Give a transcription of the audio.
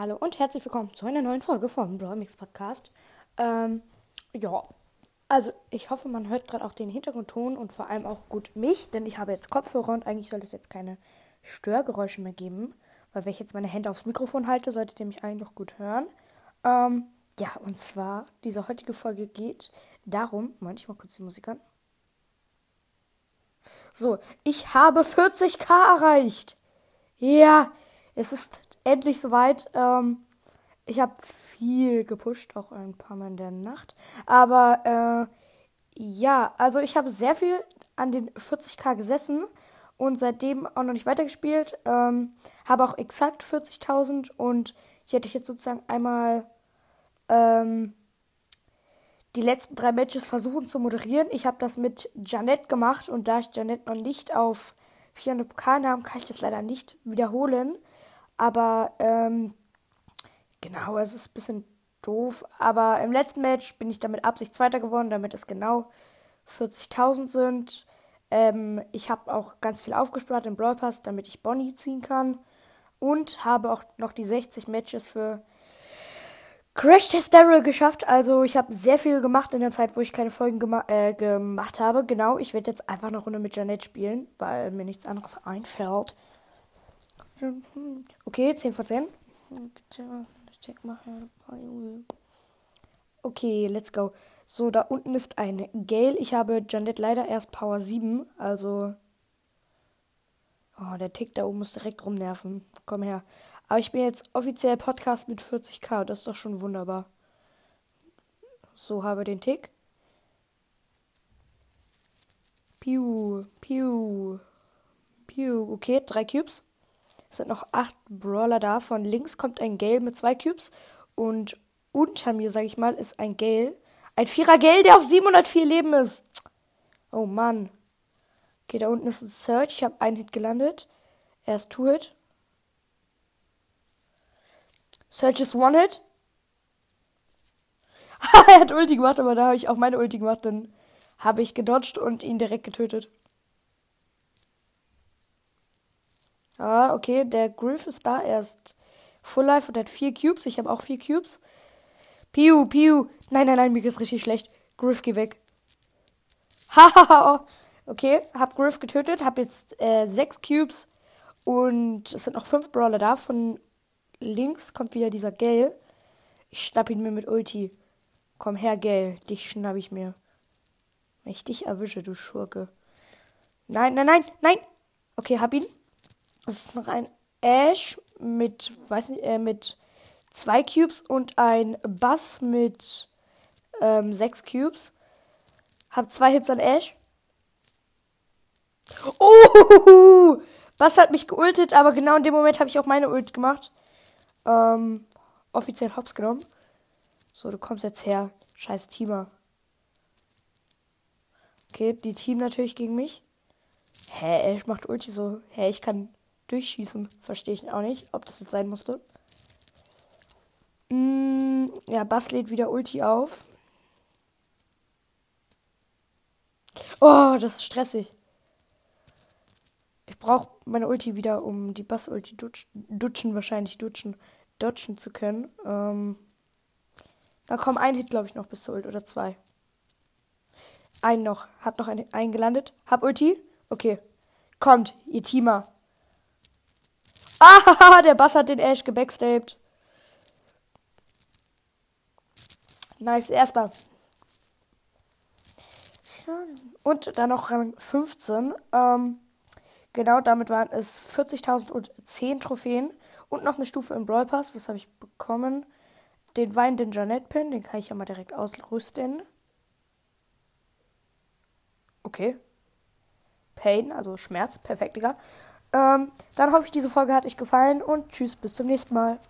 Hallo und herzlich willkommen zu einer neuen Folge vom Brawl Mix Podcast. Ähm, ja, also ich hoffe, man hört gerade auch den Hintergrundton und vor allem auch gut mich, denn ich habe jetzt Kopfhörer und eigentlich sollte es jetzt keine Störgeräusche mehr geben, weil wenn ich jetzt meine Hände aufs Mikrofon halte, solltet ihr mich eigentlich noch gut hören. Ähm, ja, und zwar, diese heutige Folge geht darum, Moment, ich mal kurz die Musik an. So, ich habe 40k erreicht. Ja, es ist endlich soweit. Ähm, ich habe viel gepusht, auch ein paar Mal in der Nacht. Aber äh, ja, also ich habe sehr viel an den 40k gesessen und seitdem auch noch nicht weitergespielt. Ähm, habe auch exakt 40.000 und ich hätte jetzt sozusagen einmal ähm, die letzten drei Matches versuchen zu moderieren. Ich habe das mit Janet gemacht und da ich Janet noch nicht auf 400 Pokal habe, kann ich das leider nicht wiederholen. Aber ähm, genau, es ist ein bisschen doof. Aber im letzten Match bin ich damit Absicht Zweiter geworden, damit es genau 40.000 sind. Ähm, ich habe auch ganz viel aufgespart im Brawl Pass, damit ich Bonnie ziehen kann. Und habe auch noch die 60 Matches für Crash Test Daryl geschafft. Also ich habe sehr viel gemacht in der Zeit, wo ich keine Folgen gema äh, gemacht habe. Genau, ich werde jetzt einfach eine Runde mit Janet spielen, weil mir nichts anderes einfällt. Okay, 10 von 10. Okay, let's go. So, da unten ist ein Gale. Ich habe Janet leider erst Power 7, also. Oh, der Tick da oben muss direkt rumnerven. Komm her. Aber ich bin jetzt offiziell Podcast mit 40k. Das ist doch schon wunderbar. So, habe den Tick. Piu, piu, piu. Okay, drei Cubes. Es sind noch acht Brawler da. Von links kommt ein Gale mit zwei Cubes. Und unter mir, sag ich mal, ist ein Gale. Ein Vierer Gale, der auf 704 Leben ist. Oh Mann. Okay, da unten ist ein Search. Ich habe einen Hit gelandet. Er ist Two-Hit. Search ist One-Hit. er hat Ulti gemacht, aber da habe ich auch meine Ulti gemacht. Dann habe ich gedodged und ihn direkt getötet. Ah, okay, der Griff ist da. Er ist Full Life und hat vier Cubes. Ich habe auch vier Cubes. Piu, piu. Nein, nein, nein, mir geht's richtig schlecht. Griff, geh weg. Hahaha. okay, hab Griff getötet. Hab jetzt äh, sechs Cubes. Und es sind noch fünf Brawler da. Von links kommt wieder dieser Gale. Ich schnapp ihn mir mit Ulti. Komm her, Gale. Dich schnapp ich mir. Wenn ich dich erwische, du Schurke. Nein, nein, nein, nein. Okay, hab ihn. Es ist noch ein Ash mit, weiß nicht, äh, mit zwei Cubes und ein Bass mit ähm, sechs Cubes. Hab zwei Hits an Ash. Oh! Bass hat mich geultet, aber genau in dem Moment habe ich auch meine Ult gemacht. Ähm, offiziell hops genommen. So, du kommst jetzt her. Scheiß Teamer. Okay, die Team natürlich gegen mich. Hä, Ash macht Ulti so. Hä, ich kann durchschießen. Verstehe ich auch nicht, ob das jetzt sein musste. Mm, ja, Bass lädt wieder Ulti auf. Oh, das ist stressig. Ich brauche meine Ulti wieder, um die Bass-Ulti dutschen, dutschen, wahrscheinlich dutschen, dodgen zu können. Ähm, da kommt ein Hit, glaube ich, noch bis zur Ult oder zwei. Einen noch. Hab noch einen gelandet. Hab Ulti. Okay. Kommt, ihr Teamer. Ah, der Bass hat den Ash gebackstabbt. Nice, erster. Und dann noch Rang 15. Ähm, genau, damit waren es 40.010 Trophäen. Und noch eine Stufe im Brawl Pass. Was habe ich bekommen? Den weinenden Janet Pin. Den kann ich ja mal direkt ausrüsten. Okay. Pain, also Schmerz. Perfekt, Digga. Ähm, dann hoffe ich, diese Folge hat euch gefallen und tschüss, bis zum nächsten Mal.